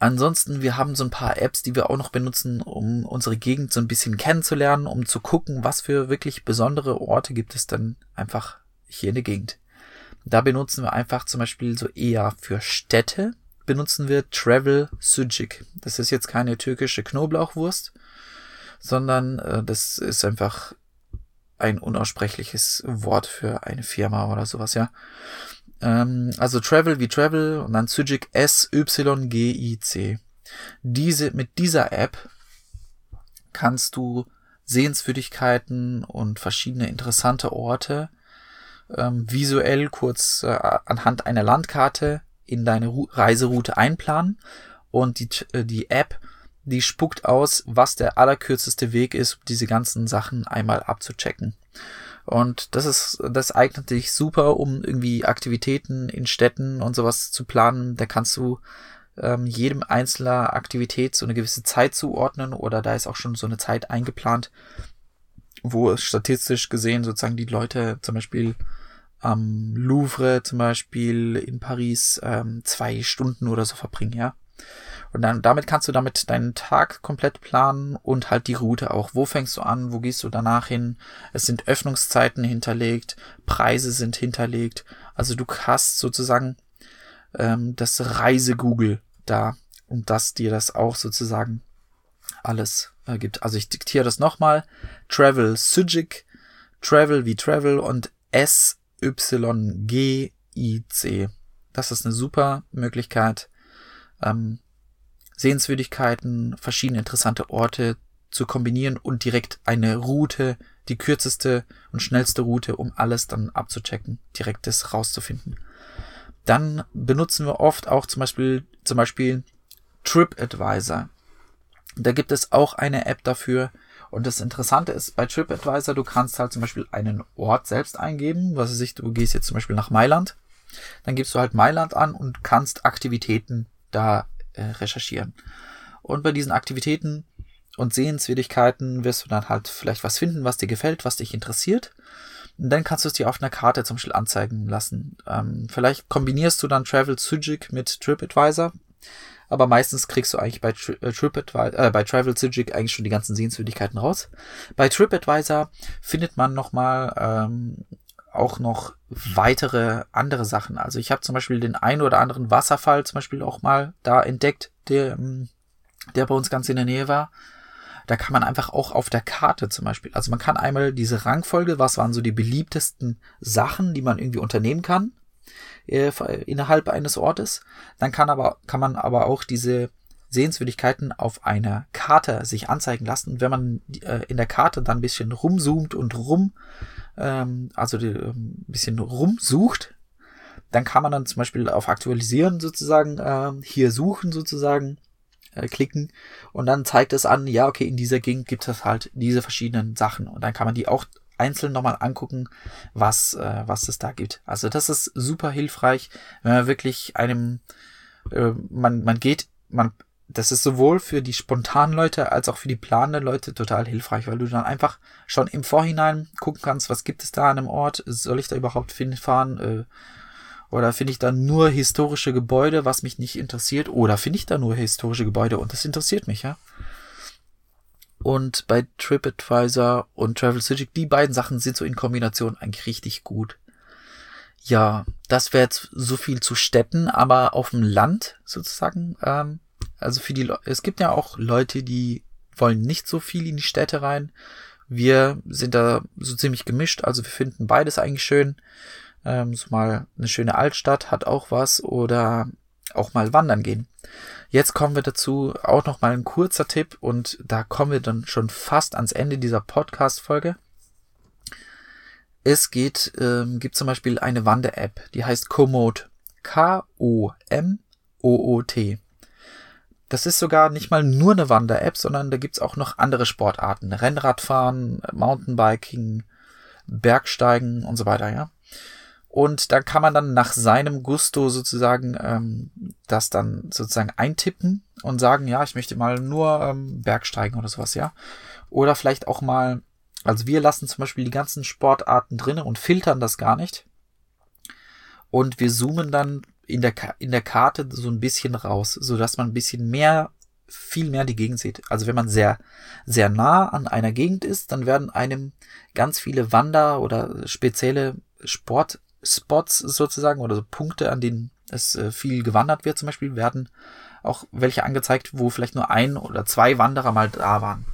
Ansonsten, wir haben so ein paar Apps, die wir auch noch benutzen, um unsere Gegend so ein bisschen kennenzulernen, um zu gucken, was für wirklich besondere Orte gibt es dann einfach hier in der Gegend. Da benutzen wir einfach zum Beispiel so eher für Städte, benutzen wir Travel Sucuk. Das ist jetzt keine türkische Knoblauchwurst, sondern äh, das ist einfach ein unaussprechliches Wort für eine Firma oder sowas, ja. Ähm, also Travel wie Travel und dann Sygic S-Y-G-I-C. Diese, mit dieser App kannst du Sehenswürdigkeiten und verschiedene interessante Orte ähm, visuell kurz äh, anhand einer Landkarte in deine Ru Reiseroute einplanen und die, äh, die App, die spuckt aus, was der allerkürzeste Weg ist, diese ganzen Sachen einmal abzuchecken. Und das ist, das eignet dich super, um irgendwie Aktivitäten in Städten und sowas zu planen. Da kannst du ähm, jedem einzelner Aktivität so eine gewisse Zeit zuordnen oder da ist auch schon so eine Zeit eingeplant, wo es statistisch gesehen sozusagen die Leute zum Beispiel am Louvre zum Beispiel in Paris ähm, zwei Stunden oder so verbringen, ja. Und dann damit kannst du damit deinen Tag komplett planen und halt die Route auch. Wo fängst du an? Wo gehst du danach hin? Es sind Öffnungszeiten hinterlegt, Preise sind hinterlegt. Also du hast sozusagen ähm, das Reise-Google da und das dir das auch sozusagen alles äh, gibt. Also ich diktiere das nochmal. Travel Sygic, Travel wie Travel und S-Y-G-I-C. Das ist eine super Möglichkeit, ähm, Sehenswürdigkeiten, verschiedene interessante Orte zu kombinieren und direkt eine Route, die kürzeste und schnellste Route, um alles dann abzuchecken, direkt das rauszufinden. Dann benutzen wir oft auch zum Beispiel, zum Beispiel TripAdvisor. Da gibt es auch eine App dafür. Und das Interessante ist bei TripAdvisor, du kannst halt zum Beispiel einen Ort selbst eingeben. Was ich, du gehst jetzt zum Beispiel nach Mailand. Dann gibst du halt Mailand an und kannst Aktivitäten da äh, recherchieren. Und bei diesen Aktivitäten und Sehenswürdigkeiten wirst du dann halt vielleicht was finden, was dir gefällt, was dich interessiert. Und dann kannst du es dir auf einer Karte zum Beispiel anzeigen lassen. Ähm, vielleicht kombinierst du dann Travel Sugic mit TripAdvisor. Aber meistens kriegst du eigentlich bei, Tri äh, äh, bei Travel Sugic eigentlich schon die ganzen Sehenswürdigkeiten raus. Bei TripAdvisor findet man nochmal ähm, auch noch weitere andere Sachen. Also ich habe zum Beispiel den ein oder anderen Wasserfall zum Beispiel auch mal da entdeckt, der, ähm, der bei uns ganz in der Nähe war. Da kann man einfach auch auf der Karte zum Beispiel, also man kann einmal diese Rangfolge, was waren so die beliebtesten Sachen, die man irgendwie unternehmen kann äh, innerhalb eines Ortes. Dann kann aber kann man aber auch diese Sehenswürdigkeiten auf einer Karte sich anzeigen lassen. Wenn man äh, in der Karte dann ein bisschen rumzoomt und rum, ähm, also die, ein bisschen rumsucht, dann kann man dann zum Beispiel auf Aktualisieren sozusagen äh, hier suchen sozusagen äh, klicken. Und dann zeigt es an, ja, okay, in dieser Gegend gibt es halt diese verschiedenen Sachen. Und dann kann man die auch einzeln nochmal angucken, was, äh, was es da gibt. Also das ist super hilfreich, wenn man wirklich einem, äh, man, man geht, man, das ist sowohl für die spontanen Leute als auch für die planenden Leute total hilfreich, weil du dann einfach schon im Vorhinein gucken kannst, was gibt es da an einem Ort, soll ich da überhaupt hinfahren, äh, oder finde ich da nur historische Gebäude, was mich nicht interessiert? Oder finde ich da nur historische Gebäude und das interessiert mich, ja? Und bei TripAdvisor und Travel City, die beiden Sachen sind so in Kombination eigentlich richtig gut. Ja, das wäre jetzt so viel zu Städten, aber auf dem Land sozusagen. Ähm, also für die, Le es gibt ja auch Leute, die wollen nicht so viel in die Städte rein. Wir sind da so ziemlich gemischt, also wir finden beides eigentlich schön. Ähm, so mal eine schöne Altstadt hat auch was oder auch mal wandern gehen. Jetzt kommen wir dazu auch noch mal ein kurzer Tipp und da kommen wir dann schon fast ans Ende dieser Podcast-Folge. Es geht, ähm, gibt zum Beispiel eine Wander-App, die heißt Komoot. K-O-M-O-O-T. Das ist sogar nicht mal nur eine Wander-App, sondern da gibt's auch noch andere Sportarten. Rennradfahren, Mountainbiking, Bergsteigen und so weiter, ja. Und da kann man dann nach seinem Gusto sozusagen ähm, das dann sozusagen eintippen und sagen, ja, ich möchte mal nur ähm, Bergsteigen oder sowas, ja. Oder vielleicht auch mal, also wir lassen zum Beispiel die ganzen Sportarten drinnen und filtern das gar nicht. Und wir zoomen dann in der, in der Karte so ein bisschen raus, so dass man ein bisschen mehr, viel mehr die Gegend sieht. Also wenn man sehr, sehr nah an einer Gegend ist, dann werden einem ganz viele Wander- oder spezielle Sport Spots sozusagen oder so Punkte, an denen es äh, viel gewandert wird zum Beispiel, werden auch welche angezeigt, wo vielleicht nur ein oder zwei Wanderer mal da waren.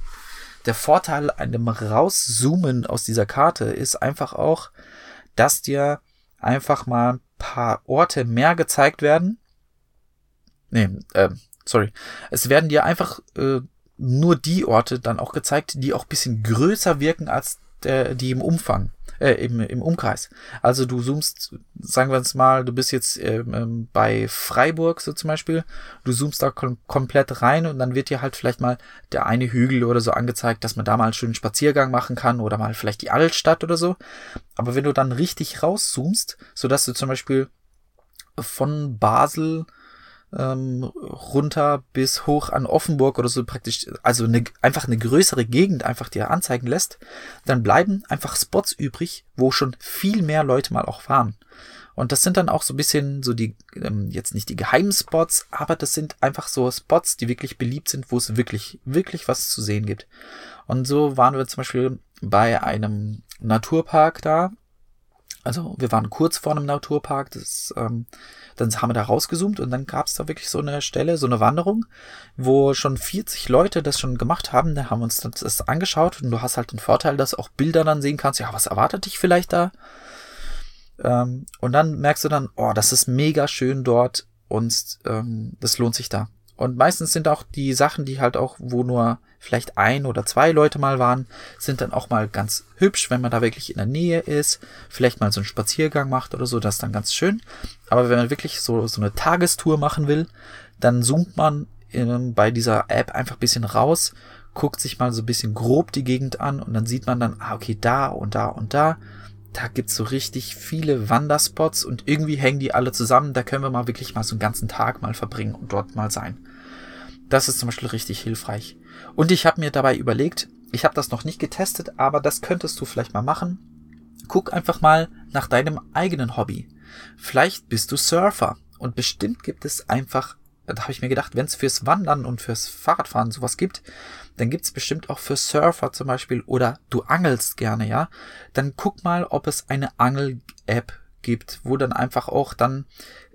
Der Vorteil an dem Rauszoomen aus dieser Karte ist einfach auch, dass dir einfach mal paar Orte mehr gezeigt werden. Nee, äh, sorry. Es werden dir einfach äh, nur die Orte dann auch gezeigt, die auch bisschen größer wirken als der, die im Umfang äh, im, im Umkreis. Also du zoomst, sagen wir uns mal, du bist jetzt ähm, ähm, bei Freiburg so zum Beispiel, du zoomst da kom komplett rein und dann wird dir halt vielleicht mal der eine Hügel oder so angezeigt, dass man da mal einen schönen Spaziergang machen kann oder mal vielleicht die Altstadt oder so. Aber wenn du dann richtig rauszoomst, so dass du zum Beispiel von Basel ähm, runter bis hoch an Offenburg oder so praktisch, also eine, einfach eine größere Gegend einfach dir anzeigen lässt, dann bleiben einfach Spots übrig, wo schon viel mehr Leute mal auch waren. Und das sind dann auch so ein bisschen so die, ähm, jetzt nicht die geheimen Spots, aber das sind einfach so Spots, die wirklich beliebt sind, wo es wirklich, wirklich was zu sehen gibt. Und so waren wir zum Beispiel bei einem Naturpark da Also wir waren kurz vor einem Naturpark, das, ähm, dann haben wir da rausgezoomt und dann gab es da wirklich so eine Stelle, so eine Wanderung, wo schon 40 Leute das schon gemacht haben. Da haben wir uns das angeschaut und du hast halt den Vorteil, dass auch Bilder dann sehen kannst, ja, was erwartet dich vielleicht da? Ähm, und dann merkst du dann, oh, das ist mega schön dort und ähm, das lohnt sich da. Und meistens sind auch die Sachen, die halt auch, wo nur vielleicht ein oder zwei Leute mal waren, sind dann auch mal ganz hübsch, wenn man da wirklich in der Nähe ist, vielleicht mal so einen Spaziergang macht oder so, das ist dann ganz schön. Aber wenn man wirklich so, so eine Tagestour machen will, dann zoomt man in, bei dieser App einfach ein bisschen raus, guckt sich mal so ein bisschen grob die Gegend an und dann sieht man dann, ah, okay, da und da und da da gibt's so richtig viele Wanderspots und irgendwie hängen die alle zusammen. Da können wir mal wirklich mal so einen ganzen Tag mal verbringen und dort mal sein. Das ist zum Beispiel richtig hilfreich. Und ich habe mir dabei überlegt, ich habe das noch nicht getestet, aber das könntest du vielleicht mal machen. Guck einfach mal nach deinem eigenen Hobby. Vielleicht bist du Surfer und bestimmt gibt es einfach, da habe ich mir gedacht, wenn es fürs Wandern und fürs Fahrradfahren sowas gibt, dann gibt's bestimmt auch für Surfer zum Beispiel oder du angelst gerne, ja, dann guck mal, ob es eine Angel-App gibt, wo dann einfach auch dann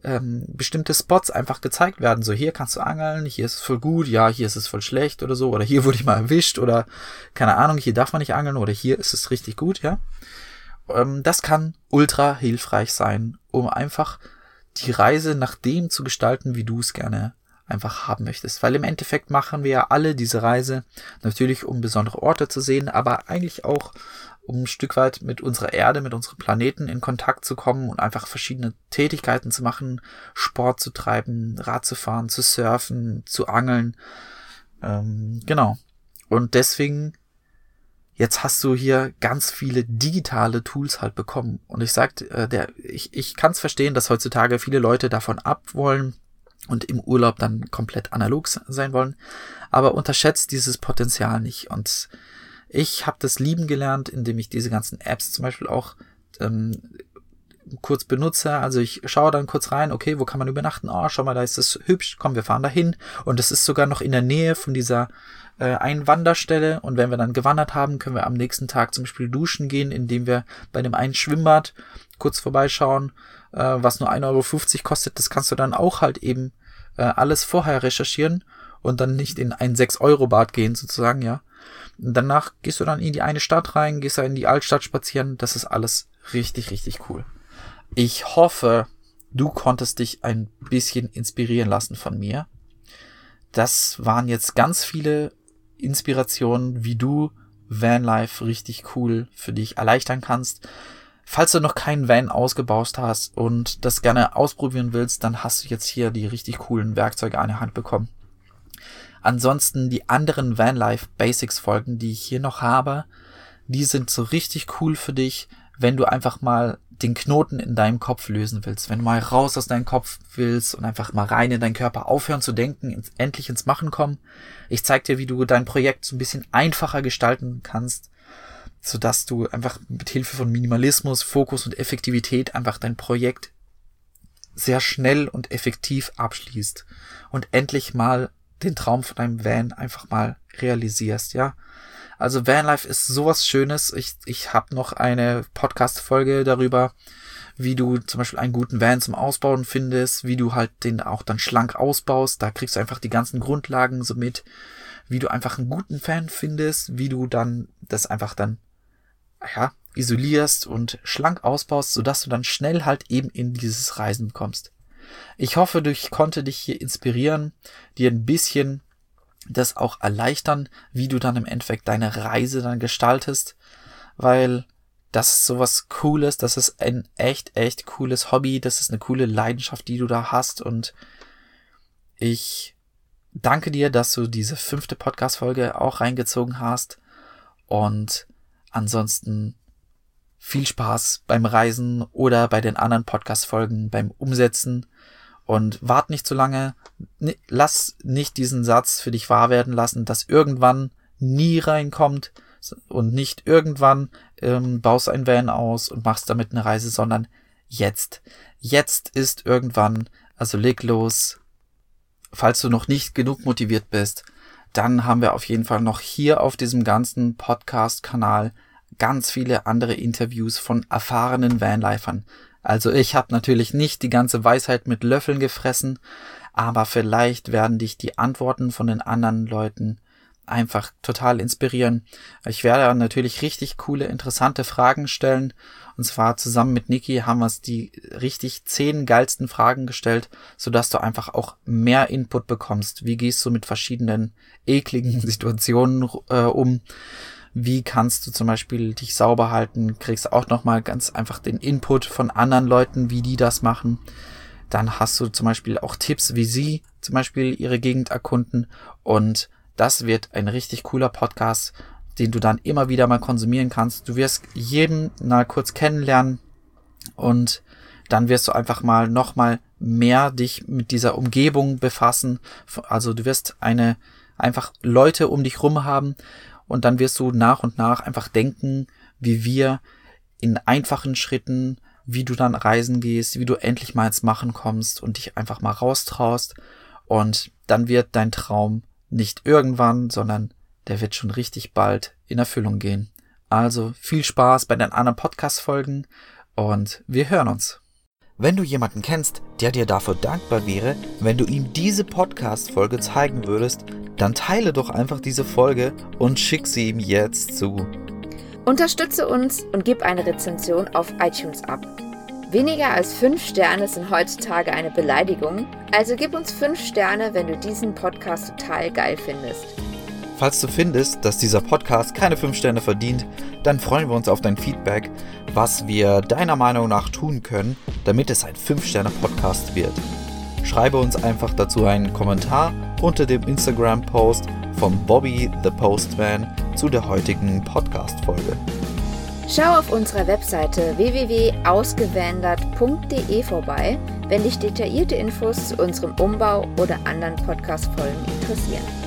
ähm, bestimmte Spots einfach gezeigt werden. So, hier kannst du angeln, hier ist es voll gut, ja, hier ist es voll schlecht oder so, oder hier wurde ich mal erwischt oder keine Ahnung, hier darf man nicht angeln oder hier ist es richtig gut, ja. Ähm, das kann ultra hilfreich sein, um einfach die Reise nach dem zu gestalten, wie du es gerne einfach haben möchtest. Weil im Endeffekt machen wir ja alle diese Reise natürlich, um besondere Orte zu sehen, aber eigentlich auch, um ein Stück weit mit unserer Erde, mit unserem Planeten in Kontakt zu kommen und einfach verschiedene Tätigkeiten zu machen, Sport zu treiben, Rad zu fahren, zu surfen, zu angeln. Ähm, genau. Und deswegen jetzt hast du hier ganz viele digitale Tools halt bekommen. Und ich sag, äh, der, ich, ich kann es verstehen, dass heutzutage viele Leute davon ab wollen, und im Urlaub dann komplett analog sein wollen. Aber unterschätzt dieses Potenzial nicht. Und ich habe das lieben gelernt, indem ich diese ganzen Apps zum Beispiel auch ähm, kurz benutze. Also ich schaue dann kurz rein, okay, wo kann man übernachten? Oh, schau mal, da ist es hübsch, komm, wir fahren dahin. Und es ist sogar noch in der Nähe von dieser äh, Einwanderstelle. Und wenn wir dann gewandert haben, können wir am nächsten Tag zum Beispiel duschen gehen, indem wir bei dem einen Schwimmbad kurz vorbeischauen, äh, was nur 1,50 Euro kostet. Das kannst du dann auch halt eben äh, alles vorher recherchieren und dann nicht in ein 6-Euro-Bad gehen, sozusagen, ja. Und danach gehst du dann in die eine Stadt rein, gehst da in die Altstadt spazieren. Das ist alles richtig, richtig cool. Ich hoffe, du konntest dich ein bisschen inspirieren lassen von mir. Das waren jetzt ganz viele Inspirationen, wie du Vanlife richtig cool für dich erleichtern kannst. Falls du noch keinen Van ausgebaut hast und das gerne ausprobieren willst, dann hast du jetzt hier die richtig coolen Werkzeuge an der Hand bekommen. Ansonsten die anderen Vanlife Basics Folgen, die ich hier noch habe, die sind so richtig cool für dich, wenn du einfach mal den Knoten in deinem Kopf lösen willst, wenn du mal raus aus deinem Kopf willst und einfach mal rein in deinen Körper aufhören zu denken, ins, endlich ins Machen kommen. Ich zeig dir, wie du dein Projekt so ein bisschen einfacher gestalten kannst, so dass du einfach mit Hilfe von Minimalismus, Fokus und Effektivität einfach dein Projekt sehr schnell und effektiv abschließt und endlich mal den Traum von deinem Van einfach mal realisierst, ja. Also Vanlife ist sowas Schönes. Ich, ich habe noch eine Podcast-Folge darüber, wie du zum Beispiel einen guten Van zum Ausbauen findest, wie du halt den auch dann schlank ausbaust. Da kriegst du einfach die ganzen Grundlagen so mit, wie du einfach einen guten Fan findest, wie du dann das einfach dann ja, isolierst und schlank ausbaust, sodass du dann schnell halt eben in dieses Reisen kommst. Ich hoffe, ich konnte dich hier inspirieren, dir ein bisschen das auch erleichtern, wie du dann im Endeffekt deine Reise dann gestaltest, weil das ist sowas Cooles, das ist ein echt, echt cooles Hobby, das ist eine coole Leidenschaft, die du da hast und ich danke dir, dass du diese fünfte Podcast-Folge auch reingezogen hast und Ansonsten viel Spaß beim Reisen oder bei den anderen Podcast-Folgen beim Umsetzen und wart nicht zu lange. Lass nicht diesen Satz für dich wahr werden lassen, dass irgendwann nie reinkommt und nicht irgendwann ähm, baust ein Van aus und machst damit eine Reise, sondern jetzt. Jetzt ist irgendwann, also leg los. Falls du noch nicht genug motiviert bist, dann haben wir auf jeden Fall noch hier auf diesem ganzen Podcast-Kanal ganz viele andere Interviews von erfahrenen Vanlifern. Also ich habe natürlich nicht die ganze Weisheit mit Löffeln gefressen, aber vielleicht werden dich die Antworten von den anderen Leuten einfach total inspirieren. Ich werde natürlich richtig coole, interessante Fragen stellen. Und zwar zusammen mit Niki haben wir es die richtig zehn geilsten Fragen gestellt, sodass du einfach auch mehr Input bekommst. Wie gehst du mit verschiedenen ekligen Situationen äh, um? Wie kannst du zum Beispiel dich sauber halten? Kriegst auch nochmal ganz einfach den Input von anderen Leuten, wie die das machen. Dann hast du zum Beispiel auch Tipps, wie sie zum Beispiel ihre Gegend erkunden und das wird ein richtig cooler Podcast, den du dann immer wieder mal konsumieren kannst. Du wirst jeden mal kurz kennenlernen und dann wirst du einfach mal noch mal mehr dich mit dieser Umgebung befassen. Also du wirst eine einfach Leute um dich rum haben und dann wirst du nach und nach einfach denken, wie wir in einfachen Schritten, wie du dann reisen gehst, wie du endlich mal ins Machen kommst und dich einfach mal raustraust und dann wird dein Traum nicht irgendwann, sondern der wird schon richtig bald in Erfüllung gehen. Also viel Spaß bei den anderen Podcast-Folgen und wir hören uns. Wenn du jemanden kennst, der dir dafür dankbar wäre, wenn du ihm diese Podcast-Folge zeigen würdest, dann teile doch einfach diese Folge und schick sie ihm jetzt zu. Unterstütze uns und gib eine Rezension auf iTunes ab. Weniger als 5 Sterne sind heutzutage eine Beleidigung, also gib uns 5 Sterne, wenn du diesen Podcast total geil findest. Falls du findest, dass dieser Podcast keine 5 Sterne verdient, dann freuen wir uns auf dein Feedback, was wir deiner Meinung nach tun können, damit es ein 5-Sterne-Podcast wird. Schreibe uns einfach dazu einen Kommentar unter dem Instagram-Post von Bobby the Postman zu der heutigen Podcast-Folge. Schau auf unserer Webseite www.ausgewandert.de vorbei, wenn dich detaillierte Infos zu unserem Umbau oder anderen Podcast-Folgen interessieren.